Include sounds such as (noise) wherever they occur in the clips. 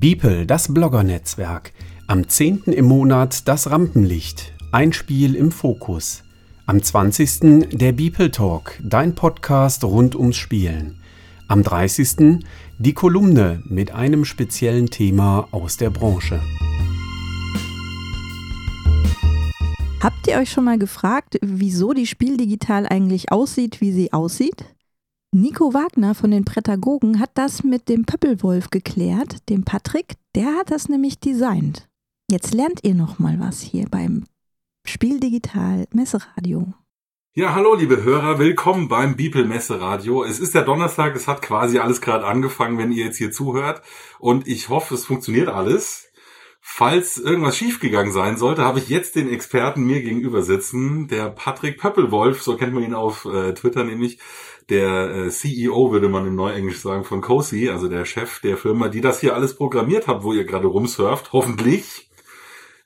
Beeple, das Blogger-Netzwerk. Am 10. im Monat das Rampenlicht. Ein Spiel im Fokus. Am 20. der Beeple Talk, dein Podcast rund ums Spielen. Am 30. die Kolumne mit einem speziellen Thema aus der Branche. Habt ihr euch schon mal gefragt, wieso die Spieldigital eigentlich aussieht, wie sie aussieht? Nico Wagner von den Prädagogen hat das mit dem Pöppelwolf geklärt, dem Patrick, der hat das nämlich designt. Jetzt lernt ihr noch mal was hier beim Spiel Digital Messeradio. Ja, hallo liebe Hörer, willkommen beim Bibel Messeradio. Es ist der Donnerstag, es hat quasi alles gerade angefangen, wenn ihr jetzt hier zuhört und ich hoffe, es funktioniert alles. Falls irgendwas schiefgegangen sein sollte, habe ich jetzt den Experten mir gegenüber sitzen, der Patrick Pöppelwolf, so kennt man ihn auf äh, Twitter nämlich, der äh, CEO, würde man im Neuenglisch sagen, von Cozy, also der Chef der Firma, die das hier alles programmiert hat, wo ihr gerade rumsurft, hoffentlich.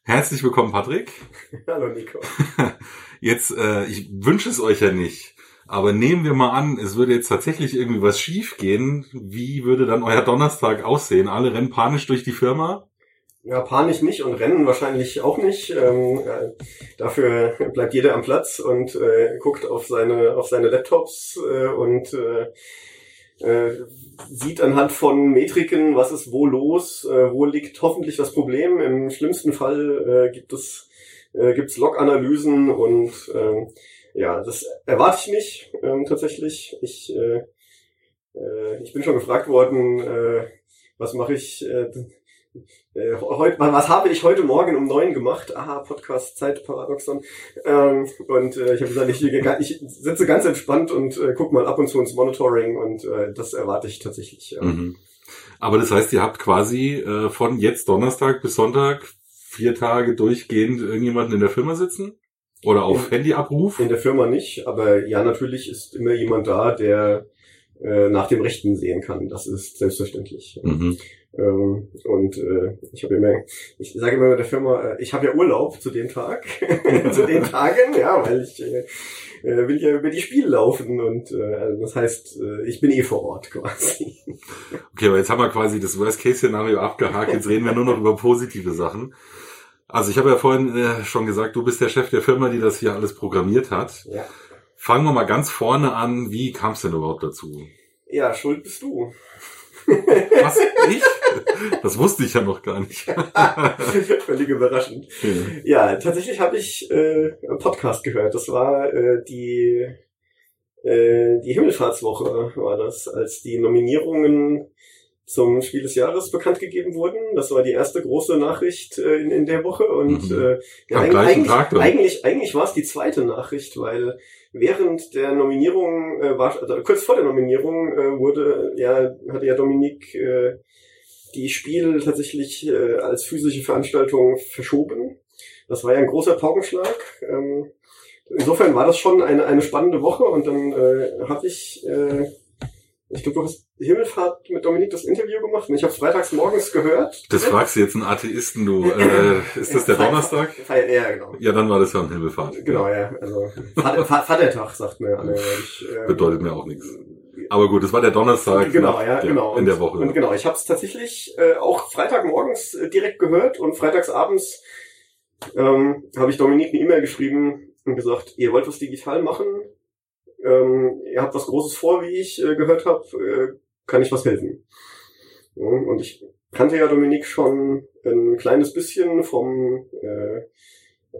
Herzlich willkommen, Patrick. (laughs) Hallo, Nico. (laughs) Jetzt, äh, ich wünsche es euch ja nicht, aber nehmen wir mal an, es würde jetzt tatsächlich irgendwie was schief gehen. Wie würde dann euer Donnerstag aussehen? Alle rennen panisch durch die Firma? Ja, panisch nicht und rennen wahrscheinlich auch nicht. Ähm, äh, dafür (laughs) bleibt jeder am Platz und äh, guckt auf seine auf seine Laptops äh, und äh, äh, sieht anhand von Metriken, was ist wo los, äh, wo liegt hoffentlich das Problem. Im schlimmsten Fall gibt es gibt's Log-Analysen und äh, ja, das erwarte ich nicht äh, tatsächlich. Ich ich bin schon gefragt worden, was mache ich äh, äh, heute, was habe ich heute Morgen um neun gemacht? Aha, Podcast Zeit Paradoxon. Ähm, und äh, ich habe gesagt, ich, ich sitze ganz entspannt und äh, guck mal ab und zu ins Monitoring und äh, das erwarte ich tatsächlich. Ja. Mhm. Aber das heißt, ihr habt quasi äh, von jetzt Donnerstag bis Sonntag vier Tage durchgehend irgendjemanden in der Firma sitzen? Oder auf in, Handyabruf? In der Firma nicht, aber ja, natürlich ist immer jemand da, der äh, nach dem Rechten sehen kann. Das ist selbstverständlich. Mhm. Ähm, und äh, ich habe immer, ich sage immer mit der Firma, äh, ich habe ja Urlaub zu dem Tag, (laughs) zu den Tagen, ja, weil ich äh, äh, will ja über die Spiele laufen und äh, also das heißt, äh, ich bin eh vor Ort (laughs) quasi. Okay, aber jetzt haben wir quasi das Worst-Case-Szenario abgehakt, jetzt reden wir nur noch über positive Sachen. Also ich habe ja vorhin äh, schon gesagt, du bist der Chef der Firma, die das hier alles programmiert hat. Ja. Fangen wir mal ganz vorne an. Wie kam es denn überhaupt dazu? Ja, schuld bist du. Was? Ich? Das wusste ich ja noch gar nicht. (laughs) Völlig überraschend. Ja, ja tatsächlich habe ich äh, einen Podcast gehört. Das war äh, die äh, die Himmelfahrtswoche war das, als die Nominierungen zum Spiel des Jahres bekannt gegeben wurden. Das war die erste große Nachricht äh, in, in der Woche und mhm. äh, ja, eigentlich, eigentlich, eigentlich war es die zweite Nachricht, weil während der Nominierung, äh, war, also kurz vor der Nominierung, äh, wurde ja, hatte ja Dominik äh, die Spiel tatsächlich äh, als physische Veranstaltung verschoben. Das war ja ein großer Paukenschlag. Ähm, insofern war das schon eine, eine spannende Woche und dann äh, hatte ich äh, ich glaube, du hast Himmelfahrt mit Dominik das Interview gemacht und ich habe freitags morgens gehört. Das fragst du jetzt einen Atheisten, du. Äh, (clears throat) ist das der Donnerstag? ja, genau. Ja, dann war das ja ein Himmelfahrt. Genau, ja. Also Vater, Vatertag, sagt mir alle. Ich, äh, Bedeutet mir auch nichts. Aber gut, es war der Donnerstag genau, ja, der, genau. in der Woche. Und, und genau, ich habe es tatsächlich äh, auch Freitagmorgens äh, direkt gehört und freitagsabends ähm, habe ich Dominik eine E-Mail geschrieben und gesagt, ihr wollt was digital machen, ähm, ihr habt was Großes vor, wie ich äh, gehört habe, äh, kann ich was helfen? Ja, und ich kannte ja Dominik schon ein kleines bisschen vom äh,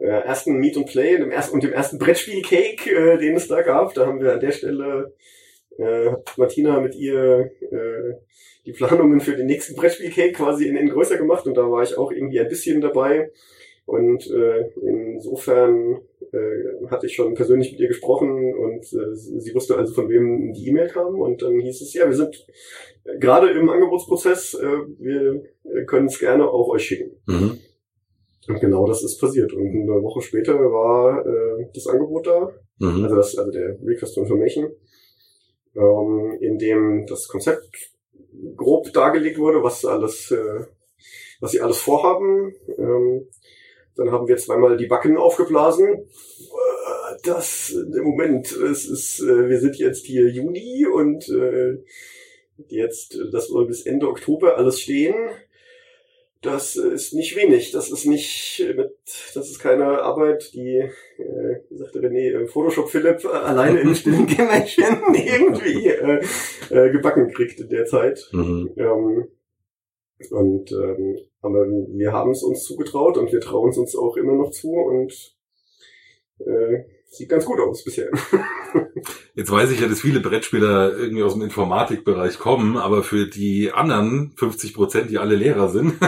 äh, ersten Meet and Play dem ersten, und dem ersten Brettspiel-Cake, äh, den es da gab. Da haben wir an der Stelle, äh, hat Martina mit ihr äh, die Planungen für den nächsten Brettspiel-Cake quasi in, in größer gemacht und da war ich auch irgendwie ein bisschen dabei. Und äh, insofern äh, hatte ich schon persönlich mit ihr gesprochen und äh, sie wusste also, von wem die E-Mail kam. Und dann hieß es, ja, wir sind gerade im Angebotsprozess, äh, wir können es gerne auch euch schicken. Mhm. Und genau das ist passiert. Und eine Woche später war äh, das Angebot da, mhm. also, das, also der Request to Information, ähm, in dem das Konzept grob dargelegt wurde, was alles, äh, was sie alles vorhaben. Ähm, dann haben wir zweimal die Backen aufgeblasen. Das, im Moment, es ist, äh, wir sind jetzt hier Juni und äh, jetzt, das soll bis Ende Oktober alles stehen. Das ist nicht wenig. Das ist nicht mit, das ist keine Arbeit, die, äh, sagte René, Photoshop Philipp äh, alleine in stillen (laughs) Kämmerchen (laughs) irgendwie äh, äh, gebacken kriegt in der Zeit. Mhm. Ähm, und ähm, aber wir haben es uns zugetraut und wir trauen es uns auch immer noch zu und äh, sieht ganz gut aus bisher. (laughs) Jetzt weiß ich ja, dass viele Brettspieler irgendwie aus dem Informatikbereich kommen, aber für die anderen 50 Prozent, die alle Lehrer sind, (laughs)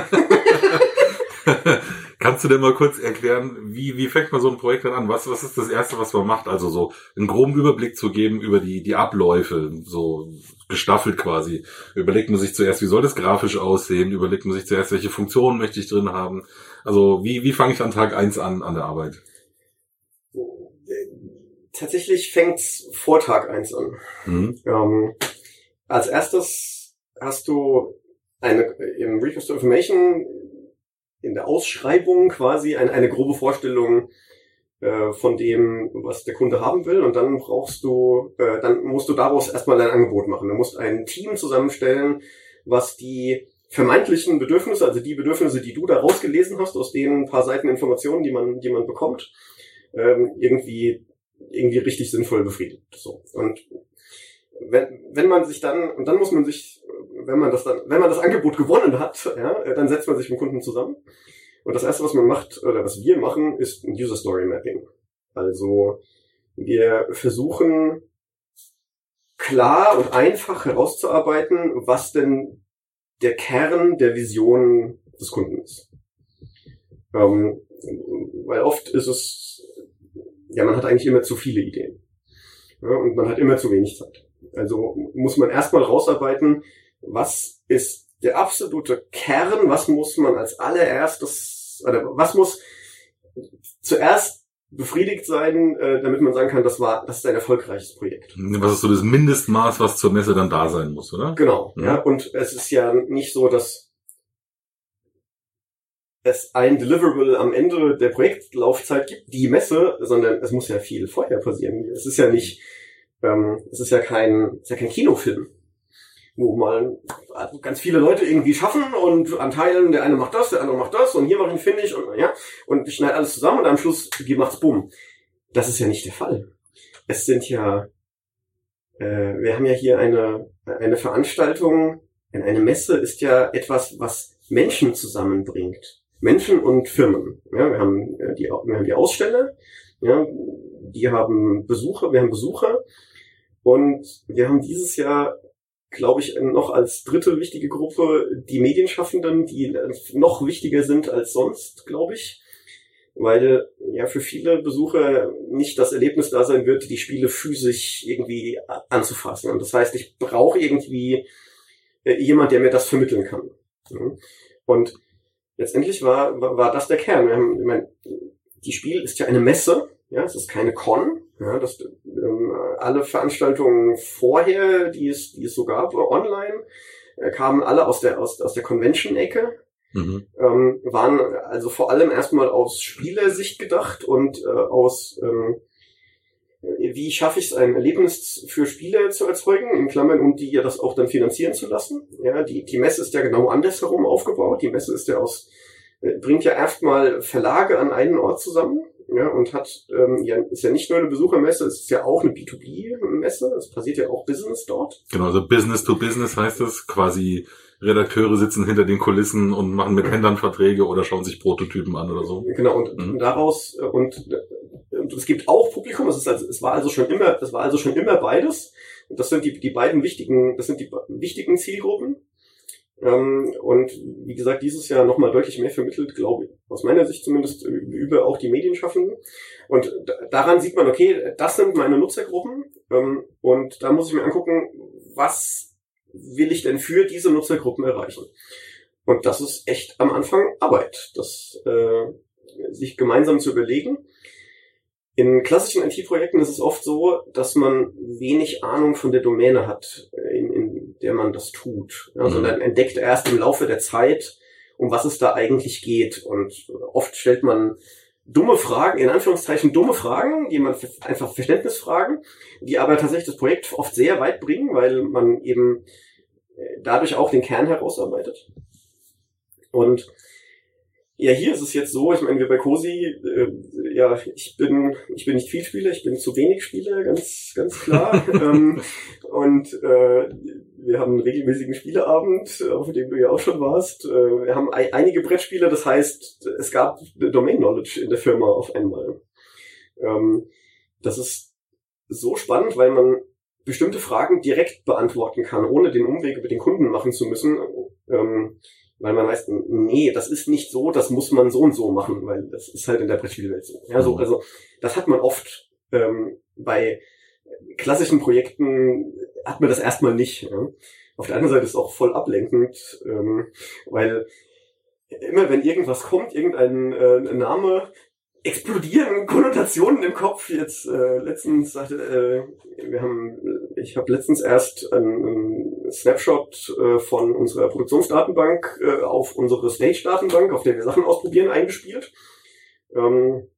kannst du denn mal kurz erklären, wie, wie fängt man so ein Projekt dann an? Was, was ist das Erste, was man macht? Also so einen groben Überblick zu geben über die, die Abläufe, so gestaffelt quasi. Überlegt man sich zuerst, wie soll das grafisch aussehen? Überlegt man sich zuerst, welche Funktionen möchte ich drin haben? Also wie, wie fange ich an Tag eins an, an der Arbeit? Tatsächlich fängt's vor Tag eins an. Mhm. Ähm, als erstes hast du eine, im Request to Information in der Ausschreibung quasi eine, eine grobe Vorstellung äh, von dem, was der Kunde haben will und dann brauchst du, äh, dann musst du daraus erstmal ein Angebot machen. Du musst ein Team zusammenstellen, was die vermeintlichen Bedürfnisse, also die Bedürfnisse, die du da rausgelesen hast, aus den paar Seiten Informationen, die man, die man bekommt, ähm, irgendwie irgendwie richtig sinnvoll befriedigt. So. Und wenn, wenn man sich dann, und dann muss man sich, wenn man das dann, wenn man das Angebot gewonnen hat, ja, dann setzt man sich mit dem Kunden zusammen. Und das erste, was man macht, oder was wir machen, ist ein User Story Mapping. Also, wir versuchen klar und einfach herauszuarbeiten, was denn der Kern der Vision des Kunden ist. Ähm, weil oft ist es ja, man hat eigentlich immer zu viele Ideen. Ja, und man hat immer zu wenig Zeit. Also muss man erstmal rausarbeiten, was ist der absolute Kern, was muss man als allererstes, oder was muss zuerst befriedigt sein, äh, damit man sagen kann, das war, das ist ein erfolgreiches Projekt. Was ist so das Mindestmaß, was zur Messe dann da sein muss, oder? Genau, ja. ja. Und es ist ja nicht so, dass es ein Deliverable am Ende der Projektlaufzeit gibt, die Messe, sondern es muss ja viel vorher passieren. Es ist ja nicht, ähm, es ist ja kein, es ist ja kein Kinofilm, wo mal ganz viele Leute irgendwie schaffen und an Teilen, der eine macht das, der andere macht das und hier mache ich ein Finish und ja, und ich schneide alles zusammen und am Schluss macht's bumm. Das ist ja nicht der Fall. Es sind ja, äh, wir haben ja hier eine, eine Veranstaltung, eine Messe ist ja etwas, was Menschen zusammenbringt. Menschen und Firmen. Ja, wir haben äh, die, wir haben die Aussteller, ja, die haben Besucher, wir haben Besucher und wir haben dieses Jahr, glaube ich, noch als dritte wichtige Gruppe die Medienschaffenden, die noch wichtiger sind als sonst, glaube ich, weil ja für viele Besucher nicht das Erlebnis da sein wird, die Spiele physisch irgendwie anzufassen. Und das heißt, ich brauche irgendwie äh, jemand, der mir das vermitteln kann. Und letztendlich war, war, war das der Kern. Wir haben, ich meine, die Spiel ist ja eine Messe, ja, es ist keine Con. Ja, das, ähm, alle Veranstaltungen vorher, die es, die es so gab, online, äh, kamen alle aus der, aus, aus der Convention-Ecke. Mhm. Ähm, waren also vor allem erstmal aus Spielersicht gedacht und äh, aus ähm, wie schaffe ich es, ein Erlebnis für Spieler zu erzeugen, in Klammern, und die ja das auch dann finanzieren zu lassen. Ja, die, die Messe ist ja genau andersherum aufgebaut. Die Messe ist ja aus, äh, bringt ja erstmal Verlage an einen Ort zusammen. Ja, und hat, ähm, ja, ist ja nicht nur eine Besuchermesse, es ist ja auch eine B2B-Messe. Es passiert ja auch Business dort. Genau, also Business to Business heißt es quasi, Redakteure sitzen hinter den Kulissen und machen mit Händlern Verträge oder schauen sich Prototypen an oder so. Genau, und mhm. daraus, äh, und und es gibt auch Publikum, es, ist also, es war also schon immer, es war also schon immer beides. Und das sind die, die beiden wichtigen, das sind die wichtigen Zielgruppen. Ähm, und wie gesagt, dieses Jahr nochmal deutlich mehr vermittelt, glaube ich, aus meiner Sicht zumindest, über auch die Medienschaffenden. Und daran sieht man, okay, das sind meine Nutzergruppen. Ähm, und da muss ich mir angucken, was will ich denn für diese Nutzergruppen erreichen? Und das ist echt am Anfang Arbeit, das äh, sich gemeinsam zu überlegen. In klassischen IT-Projekten ist es oft so, dass man wenig Ahnung von der Domäne hat, äh, in, in der man das tut. Also mhm. dann entdeckt erst im Laufe der Zeit, um was es da eigentlich geht. Und oft stellt man dumme Fragen, in Anführungszeichen dumme Fragen, die man einfach Verständnisfragen, die aber tatsächlich das Projekt oft sehr weit bringen, weil man eben äh, dadurch auch den Kern herausarbeitet. Und ja, hier ist es jetzt so, ich meine, wir bei COSI, äh, ja, ich bin, ich bin nicht viel Spieler, ich bin zu wenig Spieler, ganz, ganz klar. (laughs) ähm, und äh, wir haben einen regelmäßigen Spieleabend, auf dem du ja auch schon warst. Äh, wir haben ein, einige Brettspiele, das heißt, es gab Domain Knowledge in der Firma auf einmal. Ähm, das ist so spannend, weil man bestimmte Fragen direkt beantworten kann, ohne den Umweg über den Kunden machen zu müssen. Ähm, weil man weiß, nee, das ist nicht so, das muss man so und so machen, weil das ist halt in der Brettspielwelt so. Ja, so, mhm. also das hat man oft ähm, bei klassischen Projekten hat man das erstmal nicht. Ja. Auf der anderen Seite ist es auch voll ablenkend, ähm, weil immer wenn irgendwas kommt, irgendein äh, Name, explodieren Konnotationen im Kopf. Jetzt äh, letztens sagte, äh, wir haben, ich habe letztens erst einen, einen Snapshot äh, von unserer Produktionsdatenbank äh, auf unsere Stage-Datenbank, auf der wir Sachen ausprobieren, eingespielt. Ähm,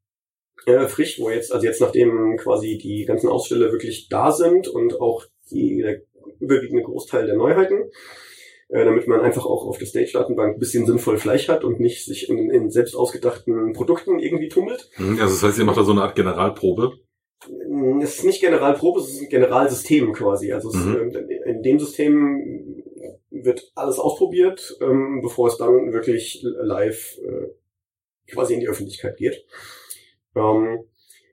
äh, frisch, wo jetzt, also jetzt nachdem quasi die ganzen Aussteller wirklich da sind und auch die, der überwiegende Großteil der Neuheiten, äh, damit man einfach auch auf der Stage-Datenbank ein bisschen sinnvoll Fleisch hat und nicht sich in, in selbst ausgedachten Produkten irgendwie tummelt. Mhm, also das heißt, ihr macht da so eine Art Generalprobe? Mm, es ist nicht Generalprobe, es ist ein Generalsystem quasi. Also mhm. es, äh, in dem System wird alles ausprobiert, ähm, bevor es dann wirklich live äh, quasi in die Öffentlichkeit geht. Ähm,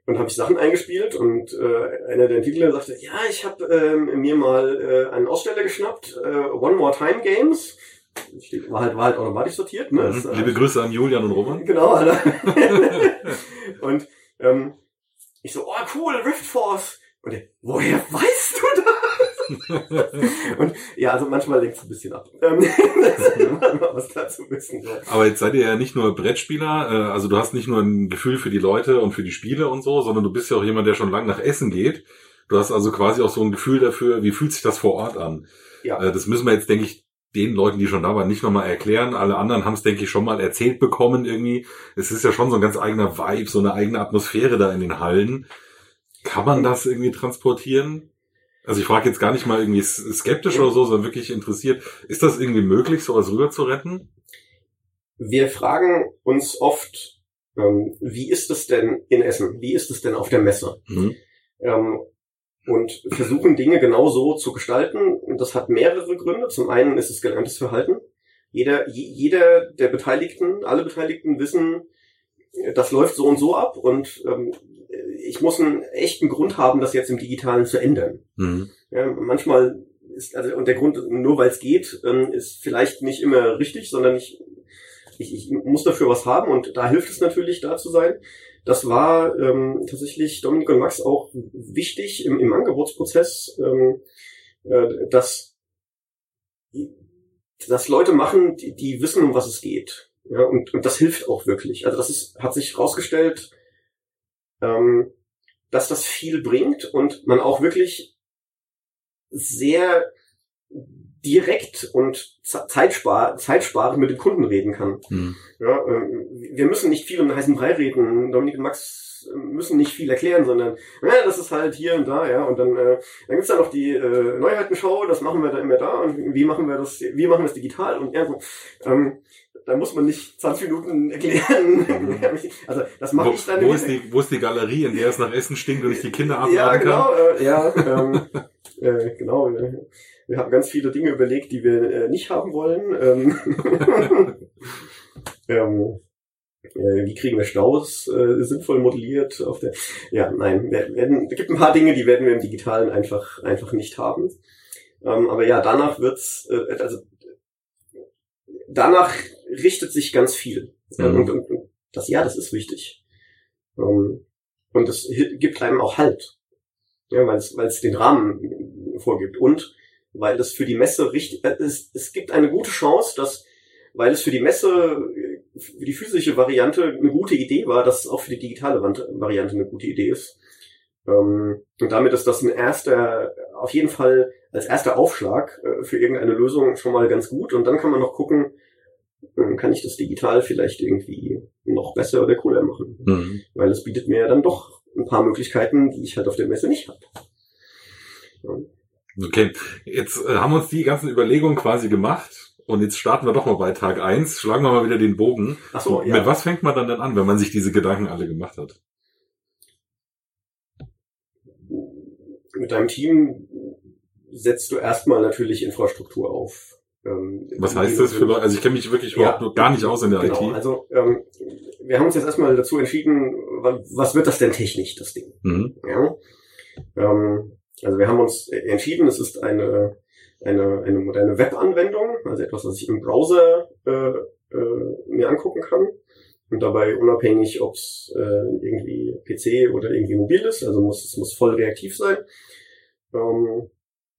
und habe ich Sachen eingespielt und äh, einer der Entwickler sagte, ja, ich habe ähm, mir mal äh, einen Aussteller geschnappt, äh, One More Time Games. War halt, war halt automatisch sortiert. Ne? Mhm. Liebe Grüße an Julian und Roman. Genau. (laughs) und ähm, ich so, oh cool, Rift Force. Und der, woher weißt du das? (laughs) und ja, also manchmal lenkt es ein bisschen ab. Ähm, (laughs) was dazu wissen. Ja. Aber jetzt seid ihr ja nicht nur Brettspieler, äh, also du hast nicht nur ein Gefühl für die Leute und für die Spiele und so, sondern du bist ja auch jemand, der schon lange nach Essen geht. Du hast also quasi auch so ein Gefühl dafür, wie fühlt sich das vor Ort an. Ja. Äh, das müssen wir jetzt, denke ich, den Leuten, die schon da waren, nicht nochmal erklären. Alle anderen haben es, denke ich, schon mal erzählt bekommen irgendwie. Es ist ja schon so ein ganz eigener Vibe, so eine eigene Atmosphäre da in den Hallen. Kann man das irgendwie transportieren? Also ich frage jetzt gar nicht mal irgendwie skeptisch oder so, sondern wirklich interessiert. Ist das irgendwie möglich, sowas rüber zu retten? Wir fragen uns oft, ähm, wie ist es denn in Essen? Wie ist es denn auf der Messe? Mhm. Ähm, und versuchen Dinge genau so zu gestalten. Und das hat mehrere Gründe. Zum einen ist es gelerntes Verhalten. Jeder, jeder der Beteiligten, alle Beteiligten wissen, das läuft so und so ab und ähm, ich muss einen echten Grund haben, das jetzt im Digitalen zu ändern. Mhm. Ja, manchmal ist, also, und der Grund, nur weil es geht, ähm, ist vielleicht nicht immer richtig, sondern ich, ich, ich muss dafür was haben und da hilft es natürlich, da zu sein. Das war ähm, tatsächlich Dominik und Max auch wichtig im, im Angebotsprozess, ähm, äh, dass, dass Leute machen, die, die wissen, um was es geht. Ja, und, und das hilft auch wirklich. Also das ist, hat sich herausgestellt, ähm, dass das viel bringt und man auch wirklich sehr direkt und zeitspar zeitsparend mit dem Kunden reden kann. Mhm. Ja, äh, wir müssen nicht viel um den heißen Brei reden. Dominik und Max müssen nicht viel erklären, sondern ja, das ist halt hier und da, ja. Und dann, äh, dann gibt's da noch die äh, Neuheitenshow, das machen wir da immer da und wie machen wir das, wie machen wir das digital und ja, so. Ähm, da muss man nicht 20 Minuten (laughs) erklären. (laughs) also das mache ich dann. Wo ist, die, wo ist die Galerie, in der es nach Essen stinkt und ich die Kinder abladen ja, genau, kann? Äh, ja, ähm, äh, genau. Wir, wir haben ganz viele Dinge überlegt, die wir äh, nicht haben wollen. Ähm, (laughs) ähm, äh, wie kriegen wir Staus äh, sinnvoll modelliert auf der ja nein werden, es gibt ein paar Dinge die werden wir im digitalen einfach einfach nicht haben ähm, aber ja danach wird's äh, also danach richtet sich ganz viel. Mhm. Und, und, und, das, ja, das ist wichtig. Um, und das gibt einem auch Halt. Ja, weil es, den Rahmen vorgibt. Und weil das für die Messe richtig, äh, es, es gibt eine gute Chance, dass, weil es für die Messe, für die physische Variante eine gute Idee war, dass es auch für die digitale Variante eine gute Idee ist. Um, und damit ist das ein erster, auf jeden Fall als erster Aufschlag äh, für irgendeine Lösung schon mal ganz gut. Und dann kann man noch gucken, ähm, kann ich das digital vielleicht irgendwie noch besser oder cooler machen. Mhm. Weil es bietet mir dann doch ein paar Möglichkeiten, die ich halt auf der Messe nicht habe. Ja. Okay, jetzt äh, haben wir uns die ganzen Überlegungen quasi gemacht Und jetzt starten wir doch mal bei Tag eins. Schlagen wir mal wieder den Bogen. Ach so, ja. Mit was fängt man dann denn an, wenn man sich diese Gedanken alle gemacht hat? Mit deinem Team setzt du erstmal natürlich Infrastruktur auf. Ähm, Was heißt das für Leute? Also ich kenne mich wirklich überhaupt Ja. gar nicht aus in der Genau, IT. also ähm, wir haben uns jetzt erstmal dazu entschieden, wa- was wird das denn technisch, das Ding? Mhm. Ja? Ähm, also wir haben uns entschieden, es ist eine, eine, eine moderne Webanwendung, also etwas, was ich im Browser äh, äh, mir angucken kann. Und dabei unabhängig, ob es äh, irgendwie PC oder irgendwie mobil ist, also muss es muss voll reaktiv sein. Ähm,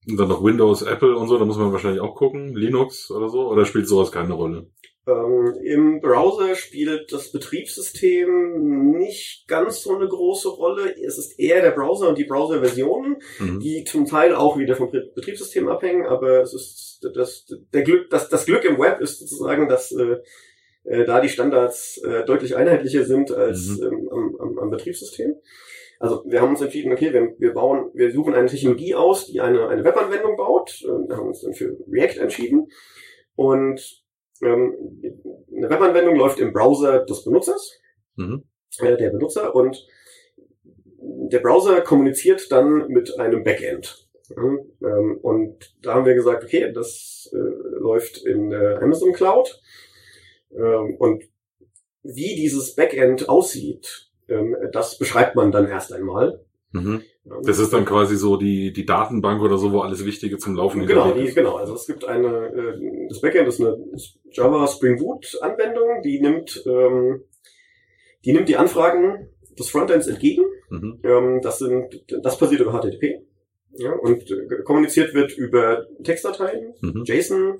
Und dann noch Windows, Apple und so, da muss man wahrscheinlich auch gucken. Linux oder so, oder spielt sowas keine Rolle? Ähm, Im Browser spielt das Betriebssystem nicht ganz so eine große Rolle. Es ist eher der Browser und die Browser-Versionen, Mhm. die zum Teil auch wieder vom Be- Betriebssystem abhängen, aber es ist das, der Glück, das, das Glück im Web ist sozusagen, dass äh, äh, da die Standards äh, deutlich einheitlicher sind als Mhm. ähm, am, am, am Betriebssystem. Also wir haben uns entschieden, okay, wir, wir bauen, wir suchen eine Technologie aus, die eine, eine Webanwendung baut. Äh, Wir haben uns dann für React entschieden. Und ähm, eine Webanwendung läuft im Browser des Benutzers, Mhm. äh, der Benutzer, und der Browser kommuniziert dann mit einem Backend. Ja, ähm, und da haben wir gesagt, okay, das äh, läuft in der Amazon Cloud. Ähm, und wie dieses Backend aussieht, ähm, das beschreibt man dann erst einmal. Mhm. Ja. Das ist dann quasi so die, die Datenbank oder so, wo alles Wichtige zum Laufen Genau, die, ist. genau. Also es gibt eine, äh, das Backend ist eine Java Spring Boot Anwendung, die nimmt, ähm, die nimmt die Anfragen des Frontends entgegen. Mhm. Ähm, das sind, das passiert über HTTP. Ja, und äh, kommuniziert wird über Textdateien, Mhm. JSON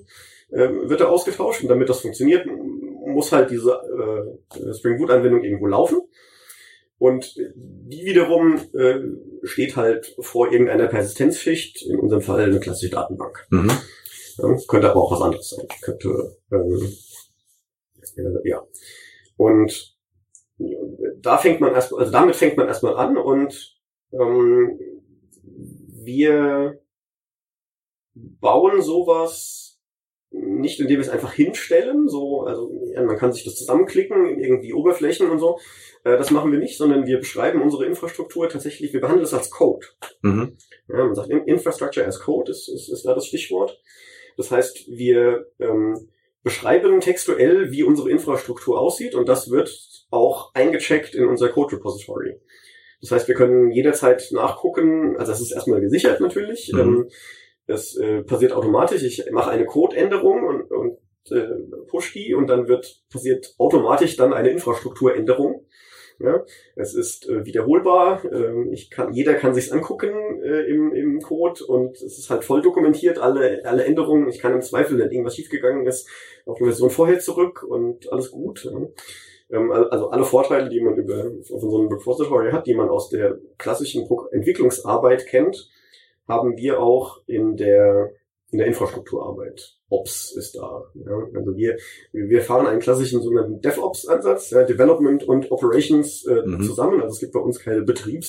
wird da ausgetauscht und damit das funktioniert, muss halt diese äh, Spring Boot Anwendung irgendwo laufen. Und die wiederum äh, steht halt vor irgendeiner Persistenzschicht, in unserem Fall eine klassische Datenbank. Mhm. Ja, könnte aber auch was anderes sein. Könnte, ähm, äh, ja. Und da fängt man erst, also damit fängt man erstmal an und ähm, wir bauen sowas nicht, indem wir es einfach hinstellen, so, also man kann sich das zusammenklicken, irgendwie Oberflächen und so. Äh, das machen wir nicht, sondern wir beschreiben unsere Infrastruktur tatsächlich, wir behandeln es als Code. Mhm. Ja, man sagt, In- Infrastructure as Code ist, ist, ist da das Stichwort. Das heißt, wir ähm, beschreiben textuell, wie unsere Infrastruktur aussieht und das wird auch eingecheckt in unser Code Repository. Das heißt, wir können jederzeit nachgucken, also das ist erstmal gesichert natürlich, Mhm. ähm, das äh, passiert automatisch. Ich mache eine Codeänderung und, und äh, push die und dann wird passiert automatisch dann eine Infrastrukturänderung. Ja, es ist äh, wiederholbar. Ähm, ich kann, jeder kann sich's angucken äh, im, im Code und es ist halt voll dokumentiert, alle, alle Änderungen. Ich kann im Zweifel, wenn irgendwas schiefgegangen ist, auf eine Version vorher zurück und alles gut. Ja. Ähm, al- also alle Vorteile, die man über auf so einem Repository hat, die man aus der klassischen Entwicklungsarbeit kennt, haben wir auch in der in der Infrastrukturarbeit. Ops ist da. Ja. Also wir, wir fahren einen klassischen sogenannten DevOps-Ansatz, ja, Development und Operations äh, Mhm. zusammen. Also es gibt bei uns keine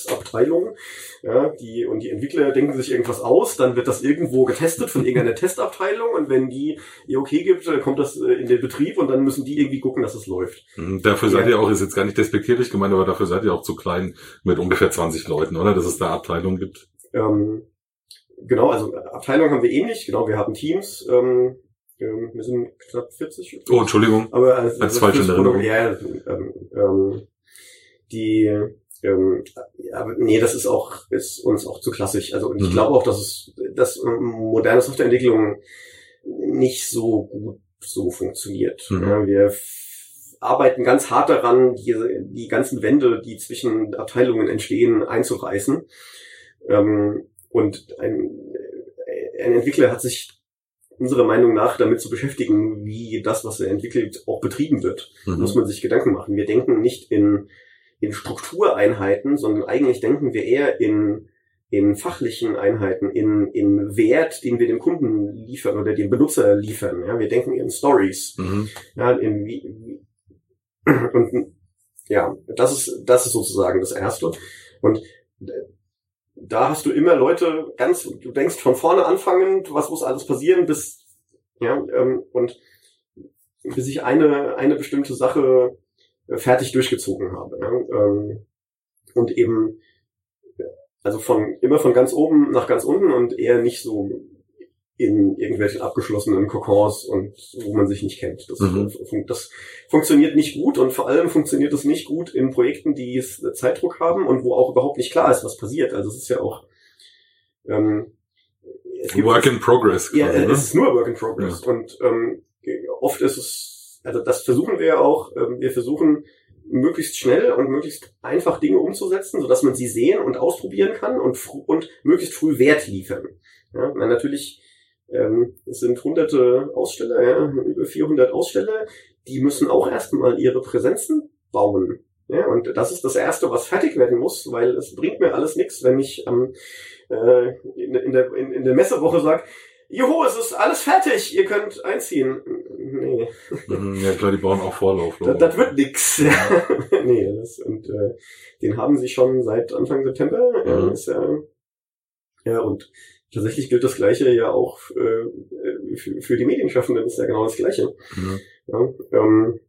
Betriebsabteilung. Ja, die, und die Entwickler denken sich irgendwas aus, dann wird das irgendwo getestet von irgendeiner (laughs) Testabteilung und wenn die ihr okay gibt, dann kommt das äh, in den Betrieb und dann müssen die irgendwie gucken, dass es läuft. Mhm. Dafür seid Ja. ihr auch, ist jetzt gar nicht despektierlich gemeint, aber dafür seid ihr auch zu klein mit ungefähr 20 Leuten, oder? Dass es da Abteilungen gibt. Ähm, genau, also Abteilung haben wir nicht. Genau, wir haben Teams. Ähm, ähm, wir sind knapp 40. Oh, Entschuldigung. Aber als, Als falsche Erinnerung. Ja, ähm, ähm, die, ähm, ja, aber nee, das ist auch, ist uns auch zu klassisch. Also und ich Mhm. glaube auch, dass es, dass moderne Softwareentwicklung nicht so gut so funktioniert. Mhm. Ja, wir arbeiten ganz hart daran, die, die ganzen Wände, die zwischen Abteilungen entstehen, einzureißen. Ähm, und ein, ein Entwickler hat sich unserer Meinung nach damit zu beschäftigen, wie das, was er entwickelt, auch betrieben wird. Da muss Mhm. man sich Gedanken machen. Wir denken nicht in, in Struktureinheiten, sondern eigentlich denken wir eher in, in fachlichen Einheiten, in, in Wert, den wir dem Kunden liefern oder dem Benutzer liefern. Ja, wir denken in Stories. Mhm. Ja, in wie, wie, (clears throat) und ja, das ist, das ist sozusagen das Erste. Und da hast du immer Leute ganz, du denkst von vorne anfangen, was muss alles passieren, bis Ja, ähm, und bis ich eine, eine bestimmte Sache äh, fertig durchgezogen habe. Ja, ähm, und eben, also von, immer von ganz oben nach ganz unten und eher nicht so in irgendwelchen abgeschlossenen Kokons und wo man sich nicht kennt. Das, Mhm. das funktioniert nicht gut und vor allem funktioniert es nicht gut in Projekten, die es Zeitdruck haben und wo auch überhaupt nicht klar ist, was passiert. Also es ist ja auch ähm, Work in progress. ja, quasi, äh, ne? es ist nur Work in Progress. Und ähm, oft ist es, also das versuchen wir ja auch, ähm, wir versuchen möglichst schnell und möglichst einfach Dinge umzusetzen, sodass man sie sehen und ausprobieren kann und, und möglichst früh Wert liefern. Ja, na, natürlich ähm, es sind hunderte Aussteller, ja, über 400 Aussteller, die müssen auch erstmal ihre Präsenzen bauen. Ja, und das ist das Erste, was fertig werden muss, weil es bringt mir alles nichts, wenn ich am äh, in, in, der, in, in der Messewoche sage, Juhu, es ist alles fertig, ihr könnt einziehen. Nee, Mhm, Ja klar, die bauen auch Vorlauf. das, das wird nix. (laughs) nee, das, und äh, den haben sie schon seit Anfang September. Mhm. Äh, ist ja, ja, und tatsächlich gilt das Gleiche ja auch äh, für, für die Medienschaffenden, ist ja genau das Gleiche. Mhm. Ja, ähm,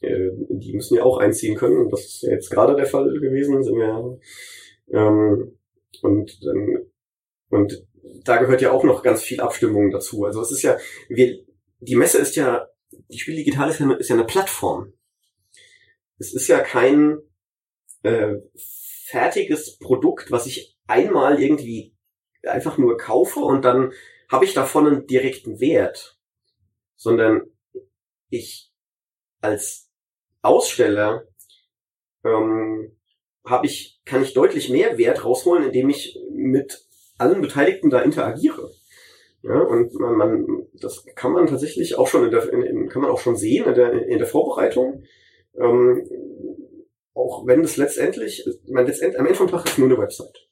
äh, die müssen ja auch einziehen können. Und das ist ja jetzt gerade der Fall gewesen. Sind wir, ähm, und dann, und da gehört ja auch noch ganz viel Abstimmung dazu. Also es ist ja, wir, die Messe ist ja, die Spiel Digital ist ja, eine, ist ja eine Plattform. Es ist ja kein äh, fertiges Produkt, was ich einmal irgendwie einfach nur kaufe und dann habe ich davon einen direkten Wert, sondern ich als Aussteller ähm, habe ich kann ich deutlich mehr Wert rausholen, indem ich mit allen Beteiligten da interagiere. Ja, und man, man das kann man tatsächlich auch schon in der in, in, kann man auch schon sehen in der in der Vorbereitung. Ähm, auch wenn es letztendlich, man letztendlich am Ende vom Tag ist nur eine Website.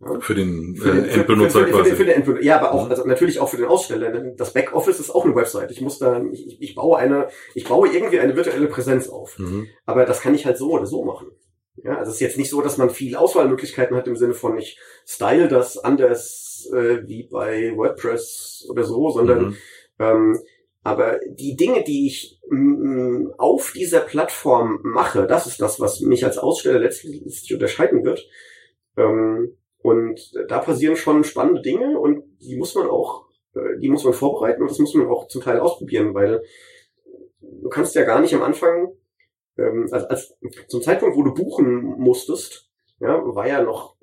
Ja. Für den, Für den, äh, Endbenutzer für, für, quasi. für den Endbenutzer. Ja, aber auch, also natürlich auch für den Aussteller. Das Backoffice ist auch eine Website. Ich muss da, ich, ich baue eine, ich baue irgendwie eine virtuelle Präsenz auf. Mhm. Aber das kann ich halt so oder so machen. Ja, also es ist jetzt nicht so, dass man viel Auswahlmöglichkeiten hat im Sinne von ich style das anders äh, wie bei WordPress oder so, sondern Mhm. ähm, aber die Dinge, die ich auf dieser Plattform mache, das ist das, was mich als Aussteller letztlich unterscheiden wird. Ähm, und da passieren schon spannende Dinge und die muss man auch, äh, die muss man vorbereiten und das muss man auch zum Teil ausprobieren, weil du kannst ja gar nicht am Anfang, ähm, als, als zum Zeitpunkt, wo du buchen musstest, ja, war ja noch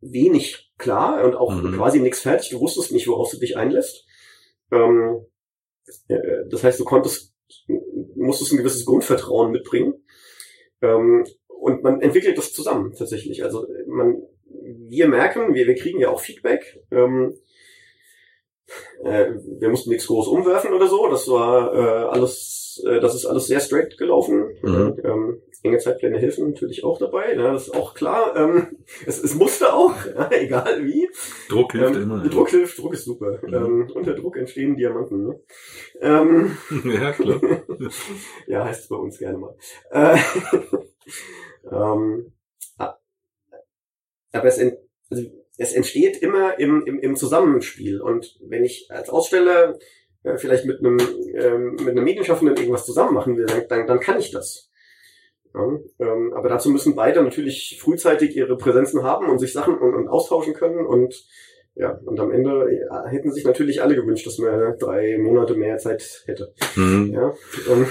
wenig klar und auch Mhm. quasi nichts fertig. Du wusstest nicht, woraus du dich einlässt. Ähm, äh, das heißt, du konntest, musstest ein gewisses Grundvertrauen mitbringen. Ähm, und man entwickelt das zusammen tatsächlich. Also man, wir merken, wir, wir kriegen ja auch Feedback. Ähm, äh, wir mussten nichts groß umwerfen oder so. Das war äh, alles, äh, das ist alles sehr straight gelaufen. Mhm. Ähm, enge Zeitpläne helfen natürlich auch dabei. Ja, das ist auch klar. Ähm, es, es musste auch, (laughs) ja, egal wie. Druck hilft Ähm, immer. Druck hilft, Druck ist super. Mhm. Ähm, unter Druck entstehen Diamanten. Ne? Ähm, (laughs) ja, klar. (laughs) ja, heißt es bei uns gerne mal. Aber es, ent, also es entsteht immer im, im, im Zusammenspiel. Und wenn ich als Aussteller äh, vielleicht mit einem, ähm, mit einem Medienschaffenden irgendwas zusammen machen will, dann, dann, dann kann ich das. Ja, ähm, aber dazu müssen beide natürlich frühzeitig ihre Präsenzen haben und sich Sachen und, und austauschen können und ja, und am Ende ja, hätten sich natürlich alle gewünscht, dass man drei Monate mehr Zeit hätte. Mhm. Ja, ähm,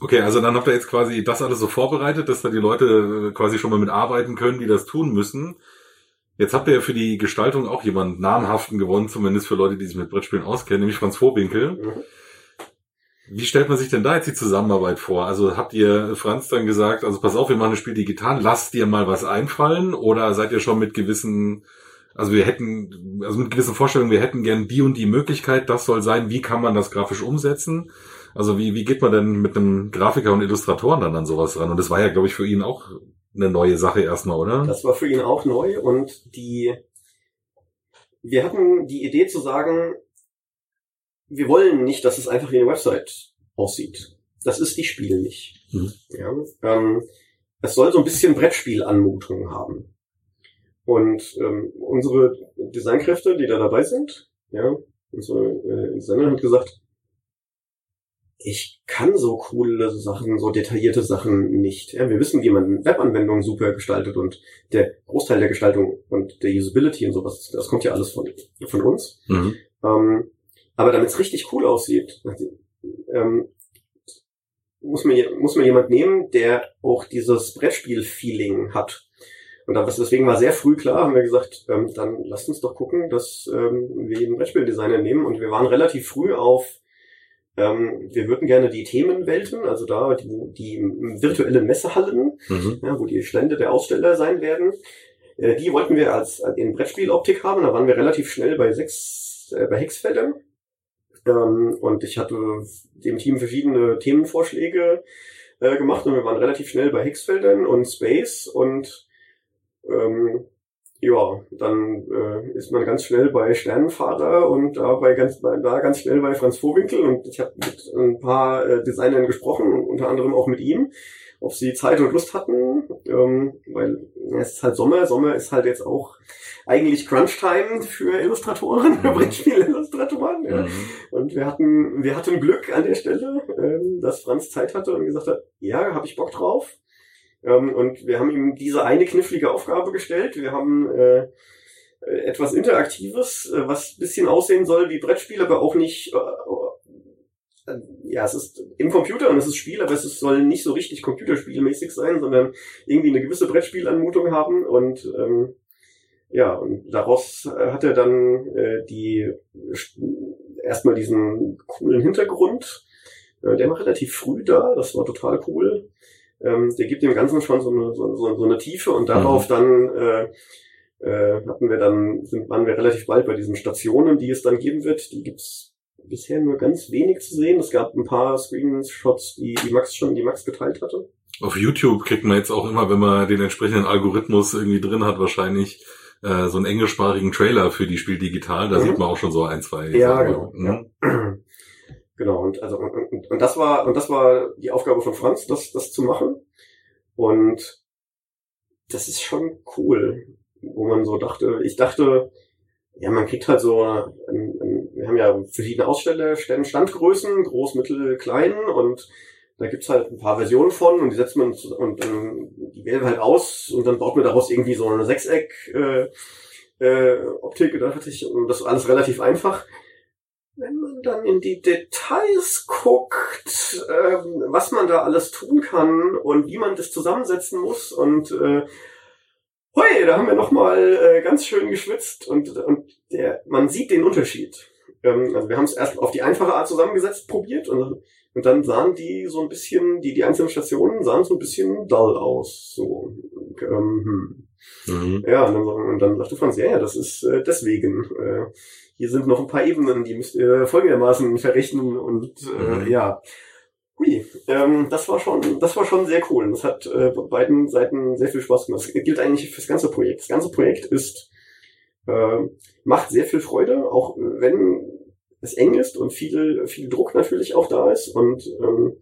Okay, also dann habt ihr jetzt quasi das alles so vorbereitet, dass da die Leute äh, quasi schon mal mitarbeiten können, die das tun müssen. Jetzt habt ihr ja für die Gestaltung auch jemanden namhaften gewonnen, zumindest für Leute, die sich mit Brettspielen auskennen, nämlich Franz Vorbinkel. mhm. Wie stellt man sich denn da jetzt die Zusammenarbeit vor? Also habt ihr Franz dann gesagt, also pass auf, wir machen ein Spiel digital, lasst dir mal was einfallen? Oder seid ihr schon mit gewissen, also wir hätten, also mit gewissen Vorstellungen, wir hätten gern die und die Möglichkeit, das soll sein, wie kann man das grafisch umsetzen? Also wie, wie geht man denn mit einem Grafiker und Illustratoren dann an sowas ran? Und das war ja, glaube ich, für ihn auch eine neue Sache erstmal, oder? Das war für ihn auch neu und die, wir hatten die Idee zu sagen, wir wollen nicht, dass es einfach wie eine Website aussieht. Das ist die Spiel nicht. Mhm. Ja, ähm, es soll so ein bisschen Brettspielanmutung haben. Und ähm, unsere Designkräfte, die da dabei sind, ja, unsere äh, Designerin hat gesagt, ich kann so coole Sachen, so detaillierte Sachen nicht. Ja, wir wissen, wie man Webanwendungen super gestaltet und der Großteil der Gestaltung und der Usability und sowas, das kommt ja alles von, von uns. Mhm. Ähm, aber damit es richtig cool aussieht, ähm, muss man, muss man jemand nehmen, der auch dieses Brettspiel-Feeling hat. Und deswegen war sehr früh klar, haben wir gesagt, ähm, dann lasst uns doch gucken, dass ähm, wir einen Brettspieldesigner nehmen. Und wir waren relativ früh auf, ähm, wir würden gerne die Themenwelten, also da die, die virtuellen Messehallen, mhm. ja, wo die Stände der Aussteller sein werden, äh, die wollten wir als in Brettspieloptik haben. Da waren wir relativ schnell bei sechs, äh, bei Hexfeldern. Ähm, und ich hatte dem Team verschiedene Themenvorschläge äh, gemacht und wir waren relativ schnell bei Hexfeldern und Space und ähm, ja, dann äh, ist man ganz schnell bei Sternenfahrer und da bei ganz da ganz schnell bei Franz Vorwinkel und ich habe mit ein paar äh, Designern gesprochen, unter anderem auch mit ihm ob sie Zeit und Lust hatten, ähm, weil ja, es ist halt Sommer. Sommer ist halt jetzt auch eigentlich Crunch-Time für Illustratoren, für mhm. (laughs) Brettspiel-Illustratoren. Ja. Mhm. Und wir hatten, wir hatten Glück an der Stelle, ähm, dass Franz Zeit hatte und gesagt hat, ja, habe ich Bock drauf. Ähm, und wir haben ihm diese eine knifflige Aufgabe gestellt. Wir haben äh, etwas Interaktives, äh, was bisschen aussehen soll wie Brettspiel, aber auch nicht äh, ja, es ist im Computer und es ist Spiel, aber es soll nicht so richtig computerspielmäßig sein, sondern irgendwie eine gewisse Brettspielanmutung haben und ähm, ja, und daraus äh, hat er dann äh, die erstmal diesen coolen Hintergrund. Äh, der war relativ früh da, das war total cool. Ähm, der gibt dem Ganzen schon so eine, so, so, so eine Tiefe und darauf mhm. dann äh, äh, hatten wir dann, sind, waren wir relativ bald bei diesen Stationen, die es dann geben wird. Die gibt's bisher nur ganz wenig zu sehen. Es gab ein paar Screenshots, die, die Max schon, die Max geteilt hatte. Auf YouTube kriegt man jetzt auch immer, wenn man den entsprechenden Algorithmus irgendwie drin hat, wahrscheinlich äh, so einen englischsprachigen Trailer für die Spiel digital. Da mhm. sieht man auch schon so ein, zwei. Ja, genau. Ja. Genau. Und also und, und, und das war und das war die Aufgabe von Franz, das das zu machen. Und das ist schon cool, wo man so dachte. Ich dachte, ja, man kriegt halt so, ein, ein, wir haben ja verschiedene Aussteller, Standgrößen, groß, mittel, klein und da gibt's halt ein paar Versionen von und die setzt man und dann die wählen halt aus und dann baut man daraus irgendwie so eine Sechseck äh, äh, Optik und das ist alles relativ einfach. Dann in die Details guckt, ähm, was man da alles tun kann und wie man das zusammensetzen muss und äh, Hui, da haben wir nochmal äh, ganz schön geschwitzt und, und der, man sieht den Unterschied. Ähm, also wir haben es erst auf die einfache Art zusammengesetzt probiert und, und dann sahen die so ein bisschen, die, die einzelnen Stationen sahen so ein bisschen dull aus. So. Ähm, hm. Mhm. Ja, und dann, und dann sagte Franz, ja, ja, das ist äh, deswegen. Äh, hier sind noch ein paar Ebenen, die müsst ihr folgendermaßen verrechnen und äh, mhm. ja. Hui, ähm, das war schon, das war schon sehr cool. Das hat äh, beiden Seiten sehr viel Spaß gemacht. Das gilt eigentlich fürs ganze Projekt. Das ganze Projekt ist äh, macht sehr viel Freude, auch wenn es eng ist und viel viel Druck natürlich auch da ist und ähm,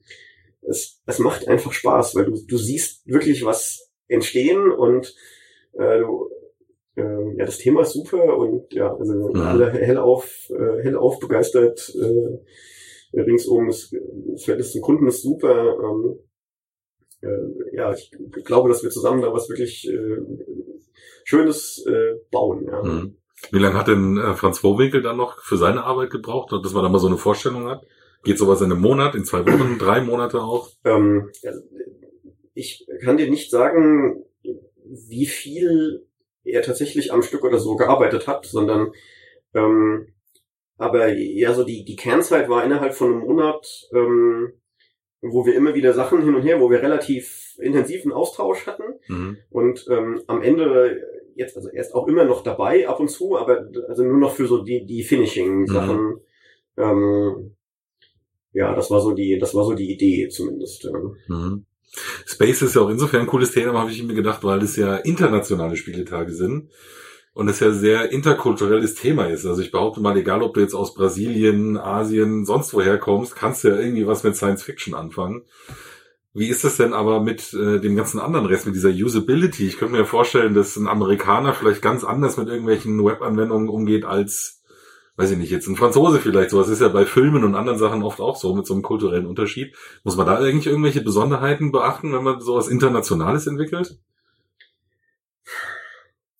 es, es macht einfach Spaß, weil du du siehst wirklich was entstehen und äh, du, äh, ja das Thema ist super und ja also mhm. alle hellauf äh, hellauf begeistert. Äh, ringsum. Das, das Verhältnis zum Kunden ist super. Ähm, äh, ja, ich glaube, dass wir zusammen da was wirklich äh, Schönes äh, bauen. Ja. Mhm. Wie lange hat denn äh, Franz Vorwinkel dann noch für seine Arbeit gebraucht, dass man da mal so eine Vorstellung hat? Geht sowas in einem Monat, in zwei Wochen, drei Monate auch? Ähm, ich kann dir nicht sagen, wie viel er tatsächlich am Stück oder so gearbeitet hat, sondern ähm, aber ja, so die, die Kernzeit war innerhalb von einem Monat, ähm, wo wir immer wieder Sachen hin und her, wo wir relativ intensiven Austausch hatten. Mhm. Und ähm, am Ende jetzt, also er ist auch immer noch dabei, ab und zu, aber also nur noch für so die, die Finishing-Sachen. Mhm. Ähm, ja, das war so die, das war so die Idee zumindest. Mhm. Space ist ja auch insofern ein cooles Thema, habe ich mir gedacht, weil es ja internationale Spieletage sind und es ja sehr interkulturelles Thema ist. Also ich behaupte mal, egal ob du jetzt aus Brasilien, Asien, sonst woher kommst, kannst du ja irgendwie was mit Science Fiction anfangen. Wie ist das denn aber mit äh, dem ganzen anderen Rest, mit dieser Usability? Ich könnte mir vorstellen, dass ein Amerikaner vielleicht ganz anders mit irgendwelchen Webanwendungen umgeht als weiß ich nicht, jetzt ein Franzose vielleicht, sowas ist ja bei Filmen und anderen Sachen oft auch so, mit so einem kulturellen Unterschied. Muss man da eigentlich irgendwelche Besonderheiten beachten, wenn man sowas Internationales entwickelt?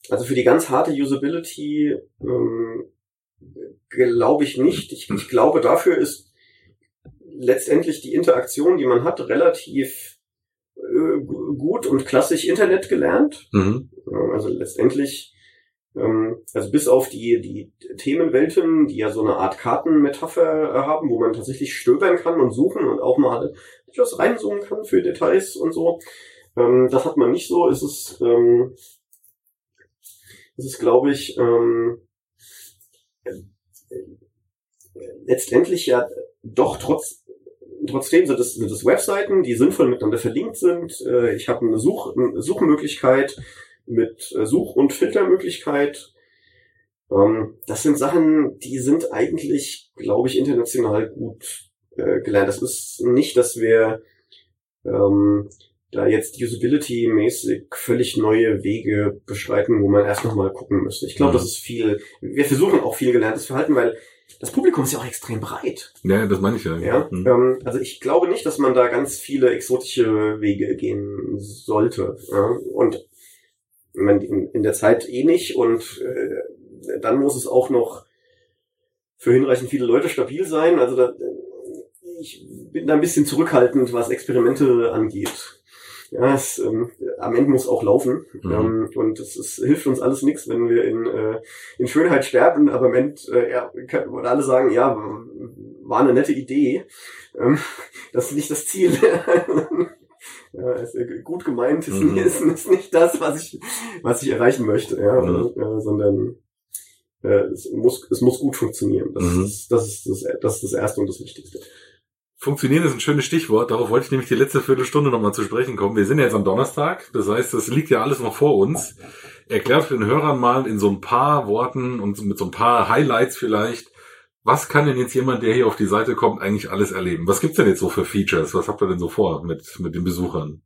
Also für die ganz harte Usability ähm, glaube ich nicht. Ich, ich glaube, dafür ist letztendlich die Interaktion, die man hat, relativ äh, gut und klassisch Internet gelernt. Mhm. Also letztendlich, also bis auf die, die Themenwelten, die ja so eine Art Kartenmetapher äh, haben, wo man tatsächlich stöbern kann und suchen und auch mal etwas reinzoomen kann für Details und so. Ähm, das hat man nicht so. Es ist, ähm, es ist, glaube ich, ähm, letztendlich ja doch trotz trotzdem sind es, sind es Webseiten, die sinnvoll miteinander verlinkt sind. Äh, ich habe eine, Such, eine Suchmöglichkeit mit äh, Such- und Filtermöglichkeit. Ähm, das sind Sachen, die sind eigentlich, glaube ich, international gut äh, gelernt. Das ist nicht, dass wir ähm, da jetzt Usability-mäßig völlig neue Wege beschreiten, wo man erst nochmal gucken müsste. Ich glaube, Mhm. das ist viel, wir versuchen auch viel gelerntes Verhalten, weil das Publikum ist ja auch extrem breit. Ja, das meine ich ja. Ja, Mhm. ähm, also ich glaube nicht, dass man da ganz viele exotische Wege gehen sollte. Ja? Und meine, in, der Zeit eh nicht und äh, dann muss es auch noch für hinreichend viele Leute stabil sein. Also da, ich bin da ein bisschen zurückhaltend, was Experimente angeht. Ja, es, ähm, am Ende muss auch laufen. Mhm. Ähm, und es, es hilft uns alles nichts, wenn wir in, äh, in Schönheit sterben, aber am Ende äh, ja, können, und alle sagen, ja, war eine nette Idee. Ähm, das ist nicht das Ziel. (laughs) ja, ist äh, gut gemeint, ist, (laughs) Mhm. ist, ist nicht das, was ich, was ich erreichen möchte, ja, Mhm. äh, sondern äh, es muss, es muss gut funktionieren. Das, Mhm. ist, das, ist das, das ist das Erste und das Wichtigste. Funktionieren ist ein schönes Stichwort. Darauf wollte ich nämlich die letzte Viertelstunde nochmal zu sprechen kommen. Wir sind ja jetzt am Donnerstag. Das heißt, das liegt ja alles noch vor uns. Erklärt den Hörern mal in so ein paar Worten und mit so ein paar Highlights vielleicht, was kann denn jetzt jemand, der hier auf die Seite kommt, eigentlich alles erleben? Was gibt's denn jetzt so für Features? Was habt ihr denn so vor mit, mit den Besuchern?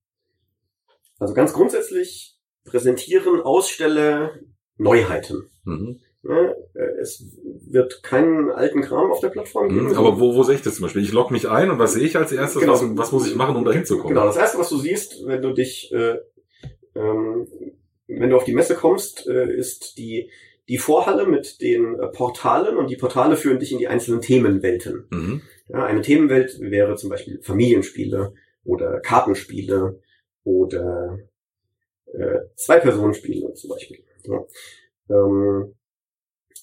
Also ganz grundsätzlich präsentieren Aussteller Neuheiten. Mhm. Ja, äh, es wird keinen alten Kram auf der Plattform geben. Mhm. Aber wo, wo sehe ich das zum Beispiel? Ich logge mich ein und was sehe ich als erstes? Genau. Was, was muss ich machen, um da hinzukommen? Genau, das erste, was du siehst, wenn du dich, äh, ähm, wenn du auf die Messe kommst, äh, ist die, die Vorhalle mit den äh, Portalen und die Portale führen dich in die einzelnen Themenwelten. Mhm. Ja, eine Themenwelt wäre zum Beispiel Familienspiele oder Kartenspiele oder äh, Zwei-Personen-Spiele zum Beispiel. Ja. Ähm,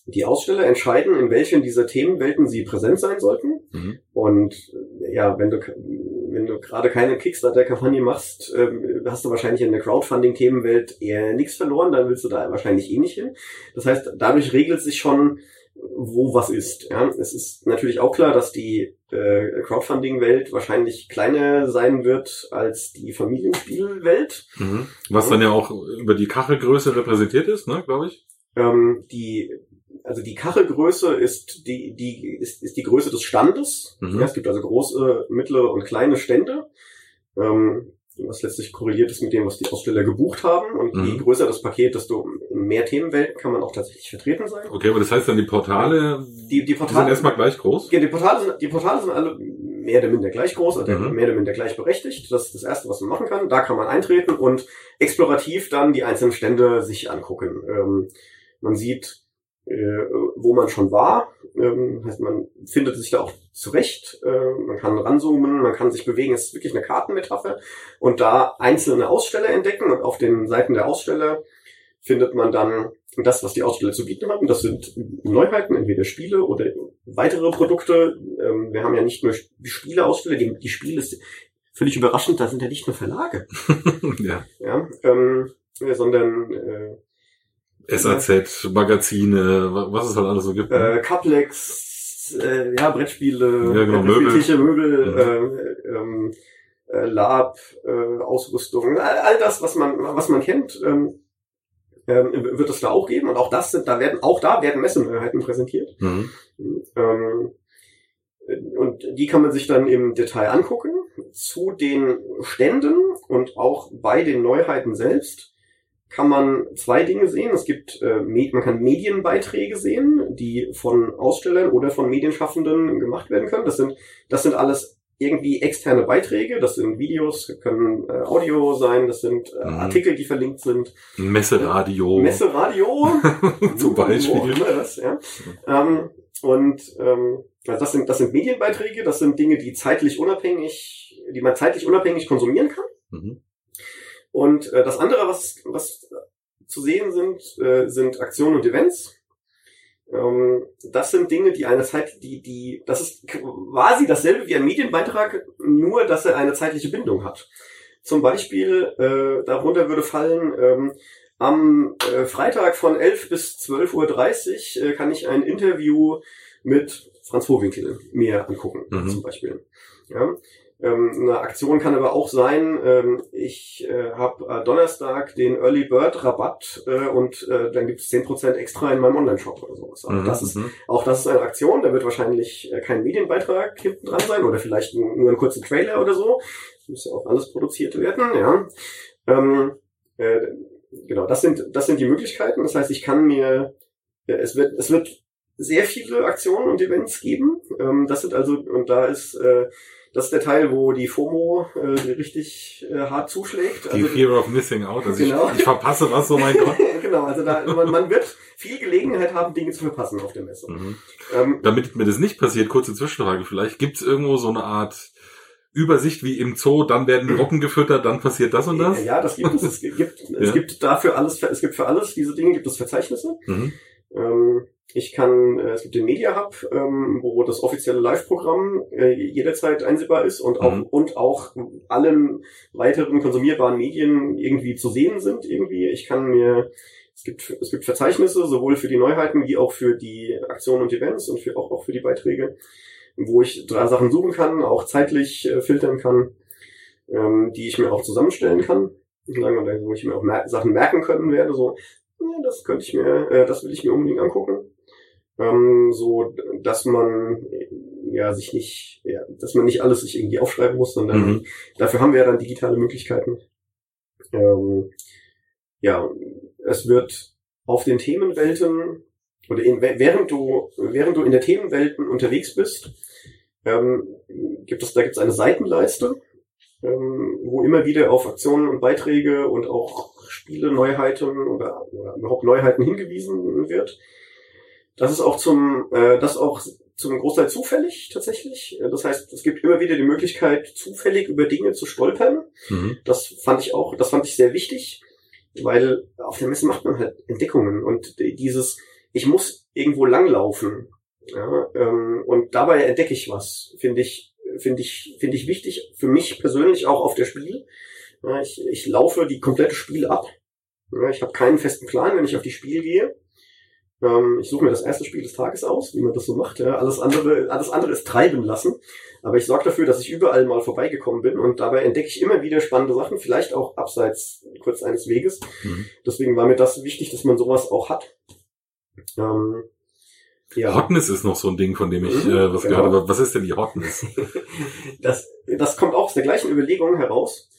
die Aussteller entscheiden, in welchen dieser Themenwelten sie präsent sein sollten. Mhm. Und ja, wenn du wenn du gerade keine Kickstarter-Kampagne machst, ähm, hast du wahrscheinlich in der Crowdfunding-Themenwelt eher nichts verloren, dann willst du da wahrscheinlich eh nicht hin. Das heißt, dadurch regelt sich schon, wo was ist. Ja? Es ist natürlich auch klar, dass die äh, Crowdfunding-Welt wahrscheinlich kleiner sein wird als die Familienspielwelt. Mhm. Was dann ja auch über die Kachelgröße repräsentiert ist, ne, glaube ich. Ähm, die also die Kachelgröße ist die, die, ist, ist die Größe des Standes. Mhm. Ja, es gibt also große, mittlere und kleine Stände, ähm, was letztlich korreliert ist mit dem, was die Aussteller gebucht haben. Und je Mhm. größer das Paket, desto mehr Themenwelten kann man auch tatsächlich vertreten sein. Okay, aber das heißt dann, die Portale Die, die die sind Portale, erstmal gleich groß? ja, die Portale sind, die Portale sind alle mehr oder minder gleich groß oder Mhm. mehr oder minder gleichberechtigt. Das ist das Erste, was man machen kann. Da kann man eintreten und explorativ dann die einzelnen Stände sich angucken. Ähm, man sieht, wo man schon war. Ähm, heißt, man findet sich da auch zurecht. Äh, man kann ranzoomen, man kann sich bewegen. Es ist wirklich eine Kartenmetapher. Und da einzelne Aussteller entdecken und auf den Seiten der Aussteller findet man dann das, was die Aussteller zu bieten haben. Das sind Neuheiten, entweder Spiele oder weitere Produkte. Ähm, wir haben ja nicht nur Spieleaussteller, die, die Spiele ist völlig überraschend, da sind ja nicht nur Verlage, (laughs) ja. ja, ähm, sondern äh, SAZ, Magazine, wa- was es halt alles so gibt. ne? äh, Caplex, äh, ja, Brettspiele, Ja, genau, Brettspieltische, Möbel, Mhm. äh, ähm, äh, Lab, äh, Ausrüstung, all, all das, was man, was man kennt, ähm, ähm, wird es da auch geben und auch das sind, da werden, auch da werden Messeneuheiten präsentiert. Mhm. Ähm, und die kann man sich dann im Detail angucken. Zu den Ständen und auch bei den Neuheiten selbst kann man zwei Dinge sehen. Es gibt, äh, man kann Medienbeiträge sehen, die von Ausstellern oder von Medienschaffenden gemacht werden können. Das sind, das sind alles irgendwie externe Beiträge. Das sind Videos, können äh, Audio sein, das sind äh, mhm. Artikel, die verlinkt sind. Messeradio. Messeradio. (laughs) Zum Beispiel. Das, ja. ähm, und ähm, das sind, das sind Medienbeiträge, das sind Dinge, die zeitlich unabhängig, die man zeitlich unabhängig konsumieren kann. Und äh, das andere, was, was zu sehen sind, äh, sind Aktionen und Events. Ähm, das sind Dinge, die eine Zeit, die, die, das ist quasi dasselbe wie ein Medienbeitrag, nur dass er eine zeitliche Bindung hat. Zum Beispiel, äh, darunter würde fallen, ähm, am äh, Freitag von 11 bis 12.30 Uhr äh, kann ich ein Interview mit Franz Vorwinkel mir angucken, mhm. zum Beispiel. Ja. Ähm, eine Aktion kann aber auch sein, ähm, ich äh, habe äh, Donnerstag den Early Bird Rabatt äh, und äh, dann gibt es 10% extra in meinem Online-Shop oder sowas. Also mhm, das ist, mhm. auch das ist eine Aktion, da wird wahrscheinlich äh, kein Medienbeitrag hinten dran sein oder vielleicht nur, nur ein kurzer Trailer oder so. Das muss ja auch alles produziert werden, ja. Ähm, äh, genau, das sind, das sind die Möglichkeiten. Das heißt, ich kann mir, äh, es wird, es wird sehr viele Aktionen und Events geben. Ähm, das sind also, und da ist, äh, das ist der Teil, wo die FOMO äh, richtig äh, hart zuschlägt. Die also, Fear of Missing Out. Also genau. ich, ich verpasse was, oh mein Gott. (laughs) genau, also da, man, man wird viel Gelegenheit haben, Dinge zu verpassen auf der Messe. Mhm. Ähm, Damit mir das nicht passiert, kurze Zwischenfrage vielleicht, gibt es irgendwo so eine Art Übersicht wie im Zoo, dann werden (clears throat) die Rocken gefüttert, dann passiert das und das? Ja, das gibt es. Es gibt, es (laughs) ja. gibt dafür alles, es gibt für alles diese Dinge gibt es Verzeichnisse. Mhm. Ähm, ich kann, äh, es gibt den Media Hub, ähm, wo das offizielle Live-Programm äh, jederzeit einsehbar ist und auch, mhm. und auch allen weiteren konsumierbaren Medien irgendwie zu sehen sind irgendwie. Ich kann mir, es gibt, es gibt Verzeichnisse, sowohl für die Neuheiten wie auch für die Aktionen und Events und für, auch, auch für die Beiträge, wo ich drei Sachen suchen kann, auch zeitlich äh, filtern kann, ähm, die ich mir auch zusammenstellen kann. Wo ich mir auch mer Sachen merken können werde, so, ja, das könnte ich mir, äh, das will ich mir unbedingt angucken ähm, so dass man ja sich nicht, ja, dass man nicht alles sich irgendwie aufschreiben muss, sondern mhm. dafür haben wir ja dann digitale Möglichkeiten. Ähm, ja, es wird auf den Themenwelten oder in, während du während du in der Themenwelten unterwegs bist, ähm, gibt es da gibt es eine Seitenleiste, ähm, wo immer wieder auf Aktionen und Beiträge und auch Spiele, Neuheiten oder, oder überhaupt Neuheiten hingewiesen wird. Das ist auch zum, äh, das auch zum Großteil zufällig tatsächlich. Das heißt, es gibt immer wieder die Möglichkeit, zufällig über Dinge zu stolpern. Mhm. Das fand ich auch, das fand ich sehr wichtig, weil auf der Messe macht man halt Entdeckungen und dieses, ich muss irgendwo langlaufen. Ja, ähm, und dabei entdecke ich was, finde ich, finde ich, finde ich wichtig für mich persönlich auch auf der Spiel. Ja, ich, ich laufe die komplette Spiel ab. Ja, ich habe keinen festen Plan, wenn ich auf die Spiel gehe. Ähm, ich suche mir das erste Spiel des Tages aus, wie man das so macht. Ja. Alles andere, alles andere ist treiben lassen. Aber ich sorge dafür, dass ich überall mal vorbeigekommen bin und dabei entdecke ich immer wieder spannende Sachen, vielleicht auch abseits kurz eines Weges. Mhm. Deswegen war mir das wichtig, dass man sowas auch hat. Ähm, ja. Hotness ist noch so ein Ding, von dem ich mhm, äh, was genau. gehört habe. Was ist denn die Hotness? (laughs) das, das kommt auch aus der gleichen Überlegung heraus.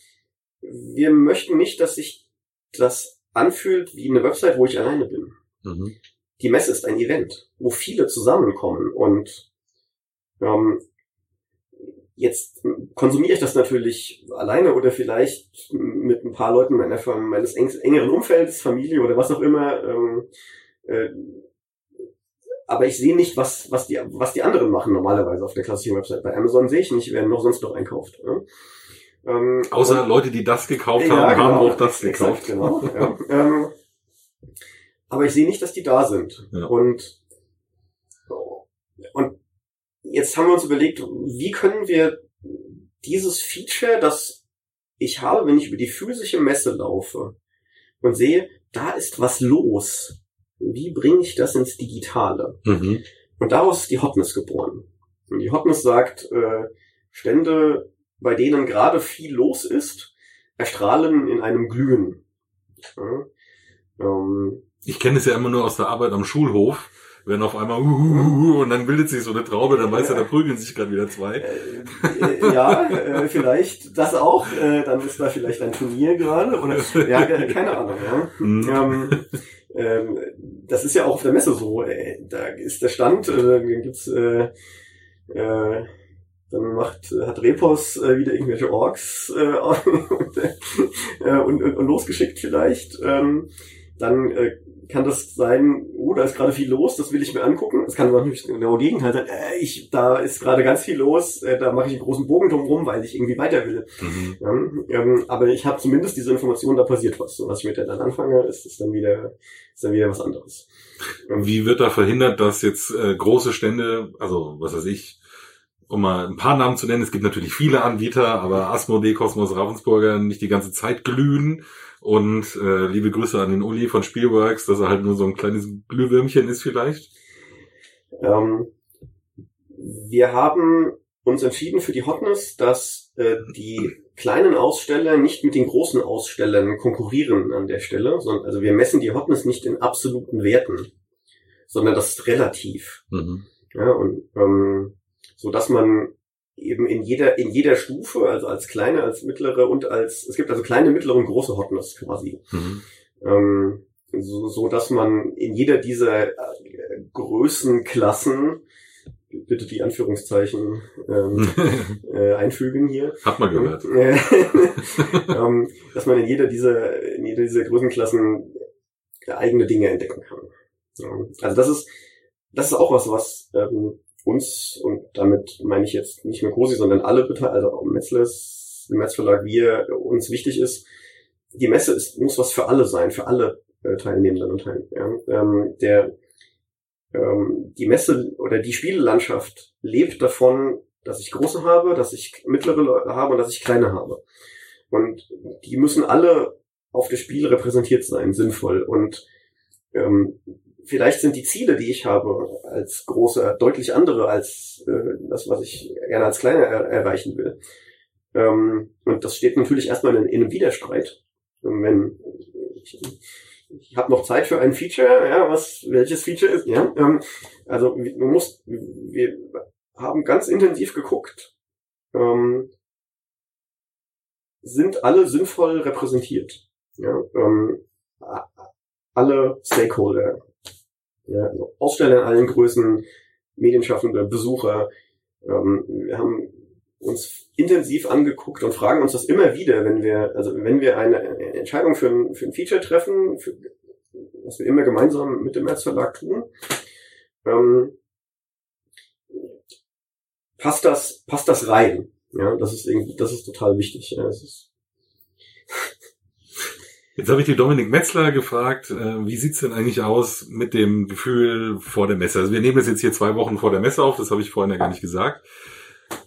Wir möchten nicht, dass sich das anfühlt wie eine Website, wo ich alleine bin. Mhm die Messe ist ein Event, wo viele zusammenkommen und ähm, jetzt konsumiere ich das natürlich alleine oder vielleicht mit ein paar Leuten meiner, meines engeren Umfeldes, Familie oder was auch immer. Ähm, äh, aber ich sehe nicht, was, was, die, was die anderen machen normalerweise auf der klassischen Website. Bei Amazon sehe ich nicht, wer noch sonst noch einkauft. Ja? Ähm, Außer Leute, die das gekauft ja, haben, genau, haben auch das gekauft. Exakt, genau, ja. ähm, aber ich sehe nicht, dass die da sind. Ja. Und, und jetzt haben wir uns überlegt, wie können wir dieses Feature, das ich habe, wenn ich über die physische Messe laufe und sehe, da ist was los. Wie bringe ich das ins Digitale? Mhm. Und daraus ist die Hotness geboren. Und die Hotness sagt, äh, Stände, bei denen gerade viel los ist, erstrahlen in einem Glühen. Ja, ähm, ich kenne es ja immer nur aus der Arbeit am Schulhof. wenn auf einmal uh, uh, uh, und dann bildet sich so eine Traube, dann weißt du, da prügeln sich gerade wieder zwei. Äh, äh, ja, äh, vielleicht das auch. Äh, dann ist da vielleicht ein Turnier gerade oder ja, keine Ahnung. Ja. Mhm. Ähm, ähm, das ist ja auch auf der Messe so. Äh, da ist der Stand, äh, gibt's äh, äh, dann macht, hat Repos äh, wieder irgendwelche Orks äh, und, (laughs) äh, und, und, und losgeschickt vielleicht. Ähm, dann äh, kann das sein, oh, da ist gerade viel los, das will ich mir angucken. Es kann natürlich genau Gegenteil sein, äh, ich, da ist gerade ganz viel los, äh, da mache ich einen großen Bogen drum weil ich irgendwie weiter will. Mhm. Ja, ähm, aber ich habe zumindest diese Information, da passiert was. Und was ich mit der dann anfange, ist, ist dann wieder, ist dann wieder was anderes. Wie wird da verhindert, dass jetzt äh, große Stände, also was weiß ich, um mal ein paar Namen zu nennen, es gibt natürlich viele Anbieter, aber Asmodee, Cosmos, Ravensburger nicht die ganze Zeit glühen. Und äh, liebe Grüße an den Uli von Spielworks, dass er halt nur so ein kleines Glühwürmchen ist vielleicht. Ähm, wir haben uns entschieden für die Hotness, dass äh, die kleinen Aussteller nicht mit den großen Ausstellern konkurrieren an der Stelle, sondern also wir messen die Hotness nicht in absoluten Werten, sondern das ist relativ. Mhm. Ja, und ähm, so dass man eben in jeder in jeder Stufe, also als kleine, als mittlere und als es gibt also kleine, mittlere und große Hotness quasi. Mhm. Ähm, so, so dass man in jeder dieser äh, Größenklassen bitte die Anführungszeichen ähm, (laughs) äh, einfügen hier. Hat man gehört. (laughs) ähm, dass man in jeder dieser in jeder dieser Größenklassen eigene Dinge entdecken kann. Ja. Also das ist das ist auch was, was ähm, uns, und damit meine ich jetzt nicht nur Cosi, sondern alle, also auch Metzles, im Metzverlag, wir, uns wichtig ist, die Messe ist, muss was für alle sein, für alle äh, Teilnehmenden und Teilnehmer. Ja. Ähm, der, ähm, die Messe oder die Spielelandschaft lebt davon, dass ich große habe, dass ich mittlere habe und dass ich kleine habe. Und die müssen alle auf das Spiel repräsentiert sein, sinnvoll. Und ähm, vielleicht sind die Ziele, die ich habe, als große deutlich andere als äh, das, was ich gerne als kleiner er erreichen will. Ähm, und das steht natürlich erstmal in, in einem Widerstreit. Und wenn ich, ich habe noch Zeit für ein Feature, ja, was welches Feature ist, ja. Ähm, also man muss, wir haben ganz intensiv geguckt, ähm, sind alle sinnvoll repräsentiert. Ja, ähm, alle Stakeholder ja, also Aussteller in allen Größen, Medienschaffende, Besucher. Ähm, wir haben uns intensiv angeguckt und fragen uns das immer wieder, wenn wir, also wenn wir eine Entscheidung für ein, für ein Feature treffen, für, was wir immer gemeinsam mit dem Erzverlag tun. Ähm, passt das, passt das rein? Ja, das ist irgendwie, das ist total wichtig. Ja, das ist Jetzt habe ich die Dominik Metzler gefragt, äh, wie sieht's denn eigentlich aus mit dem Gefühl vor der Messe? Also wir nehmen das jetzt hier zwei Wochen vor der Messe auf, das habe ich vorhin ja gar nicht gesagt.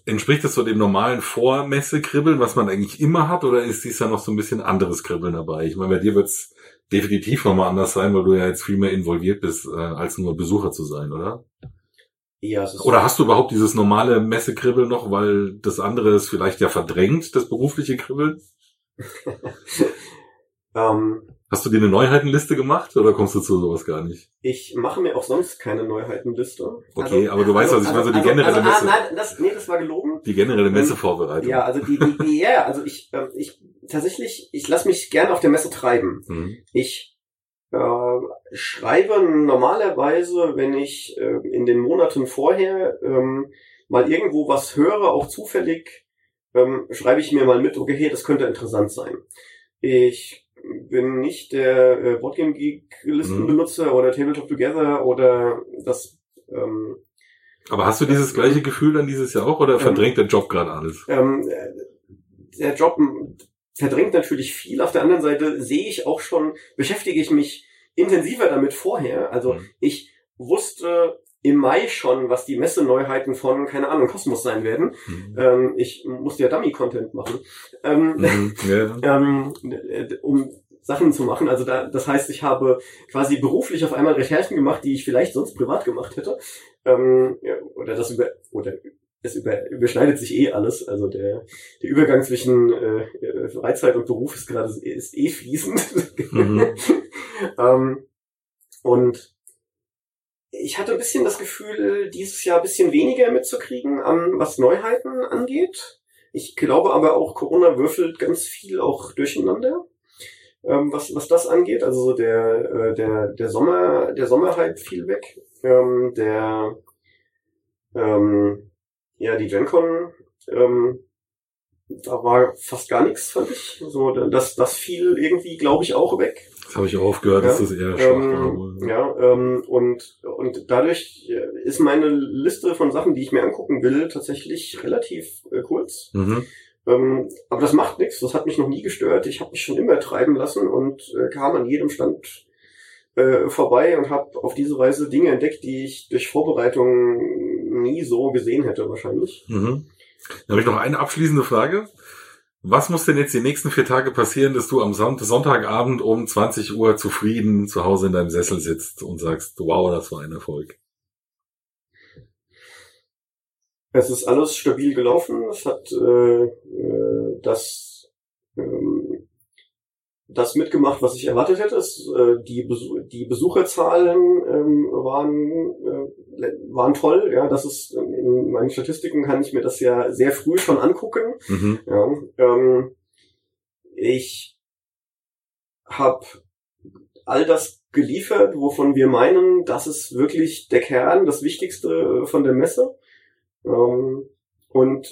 Entspricht das so dem normalen Vormesse-Kribbeln, was man eigentlich immer hat, oder ist dies ja noch so ein bisschen anderes Kribbeln dabei? Ich meine, bei dir wird's definitiv nochmal anders sein, weil du ja jetzt viel mehr involviert bist, äh, als nur Besucher zu sein, oder? Ja, es ist Oder hast du überhaupt dieses normale Messekribbeln noch, weil das andere ist vielleicht ja verdrängt, das berufliche Kribbeln? (laughs) Ähm, Hast du dir eine Neuheitenliste gemacht oder kommst du zu sowas gar nicht? Ich mache mir auch sonst keine Neuheitenliste. Okay, also, aber du weißt, also, was ich meine, so die also, generelle also, Messe. Ah, nein, das, nee, das war gelogen. Die generelle ähm, Messevorbereitung. Ja, also die, die, ja, yeah, also ich, äh, ich tatsächlich, ich lasse mich gerne auf der Messe treiben. Mhm. Ich äh, schreibe normalerweise, wenn ich äh, in den Monaten vorher ähm, mal irgendwo was höre, auch zufällig, ähm, schreibe ich mir mal mit, okay, hey, das könnte interessant sein. Ich bin nicht der äh, Boardgame Geek Listenbenutzer mhm. oder Tabletop Together oder das. Ähm, Aber hast du dieses gleiche Gefühl dann dieses Jahr auch oder ähm, verdrängt der Job gerade alles? Ähm, der Job verdrängt natürlich viel. Auf der anderen Seite sehe ich auch schon, beschäftige ich mich intensiver damit vorher. Also mhm. ich wusste im Mai schon, was die Messeneuheiten von, keine Ahnung, Kosmos sein werden. Mhm. Ähm, ich musste ja Dummy-Content machen, ähm, mhm, ja. (laughs) ähm, um Sachen zu machen. Also da, das heißt, ich habe quasi beruflich auf einmal Recherchen gemacht, die ich vielleicht sonst privat gemacht hätte. Ähm, ja, oder das über, oder es über, überschneidet sich eh alles. Also der, der Übergang zwischen äh, Freizeit und Beruf ist gerade ist eh fließend. Mhm. (laughs) ähm, und ich hatte ein bisschen das Gefühl, dieses Jahr ein bisschen weniger mitzukriegen, um, was Neuheiten angeht. Ich glaube aber auch, Corona würfelt ganz viel auch durcheinander, ähm, was, was das angeht. Also der, äh, der, der Sommer, der Sommerhype fiel weg. Ähm, der, ähm, ja, die GenCon, ähm, da war fast gar nichts, fand ich. So, das, das fiel irgendwie, glaube ich, auch weg. Das habe ich auch aufgehört, ja, dass das eher schwach ähm, war. Ja, ähm, und, und dadurch ist meine Liste von Sachen, die ich mir angucken will, tatsächlich relativ äh, kurz. Mhm. Ähm, aber das macht nichts, das hat mich noch nie gestört. Ich habe mich schon immer treiben lassen und äh, kam an jedem Stand äh, vorbei und habe auf diese Weise Dinge entdeckt, die ich durch Vorbereitung nie so gesehen hätte wahrscheinlich. Mhm. Dann habe ich noch eine abschließende Frage. Was muss denn jetzt die nächsten vier Tage passieren, dass du am Son Sonntagabend um 20 Uhr zufrieden zu Hause in deinem Sessel sitzt und sagst, wow, das war ein Erfolg? Es ist alles stabil gelaufen. Es hat äh, äh, das, ähm, das mitgemacht, was ich erwartet hätte. Es, äh, die, Besuch die Besucherzahlen ähm, waren, äh, waren toll. Ja, das ist in meinen Statistiken kann ich mir das ja sehr früh schon angucken. Mhm. Ja, ähm, ich habe all das geliefert, wovon wir meinen, das ist wirklich der Kern, das Wichtigste von der Messe. Ähm, und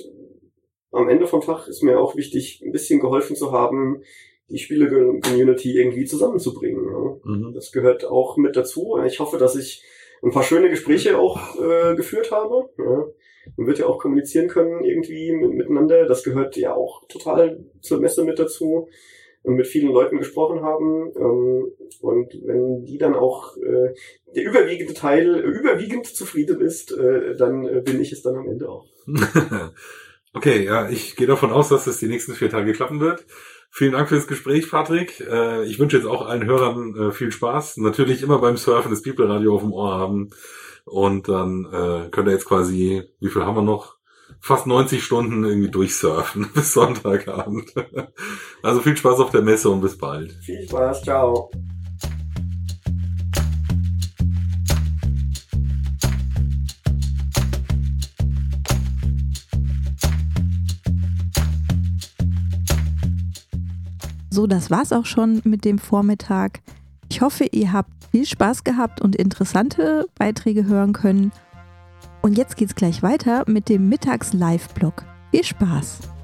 am Ende vom Tag ist mir auch wichtig, ein bisschen geholfen zu haben, die Spiele-Community irgendwie zusammenzubringen. Ja. Mhm. Das gehört auch mit dazu. Ich hoffe, dass ich ein paar schöne Gespräche auch äh, geführt habe. Ja. Man wird ja auch kommunizieren können irgendwie mit, miteinander. Das gehört ja auch total zur Messe mit dazu. Und mit vielen Leuten gesprochen haben. Ähm, und wenn die dann auch äh, der überwiegende Teil äh, überwiegend zufrieden ist, äh, dann äh, bin ich es dann am Ende auch. (laughs) okay, ja, ich gehe davon aus, dass es die nächsten vier Tage klappen wird. Vielen Dank fürs Gespräch, Patrick. Äh, ich wünsche jetzt auch allen Hörern äh, viel Spaß. Natürlich immer beim Surfen das People Radio auf dem Ohr haben. Und dann äh, könnt ihr jetzt quasi, wie viel haben wir noch? Fast 90 Stunden irgendwie durchsurfen (laughs) bis Sonntagabend. Also viel Spaß auf der Messe und bis bald. Viel Spaß, ciao. So, das war's auch schon mit dem Vormittag. Ich hoffe, ihr habt viel Spaß gehabt und interessante Beiträge hören können. Und jetzt geht's gleich weiter mit dem Mittags-Live-Blog. Viel Spaß!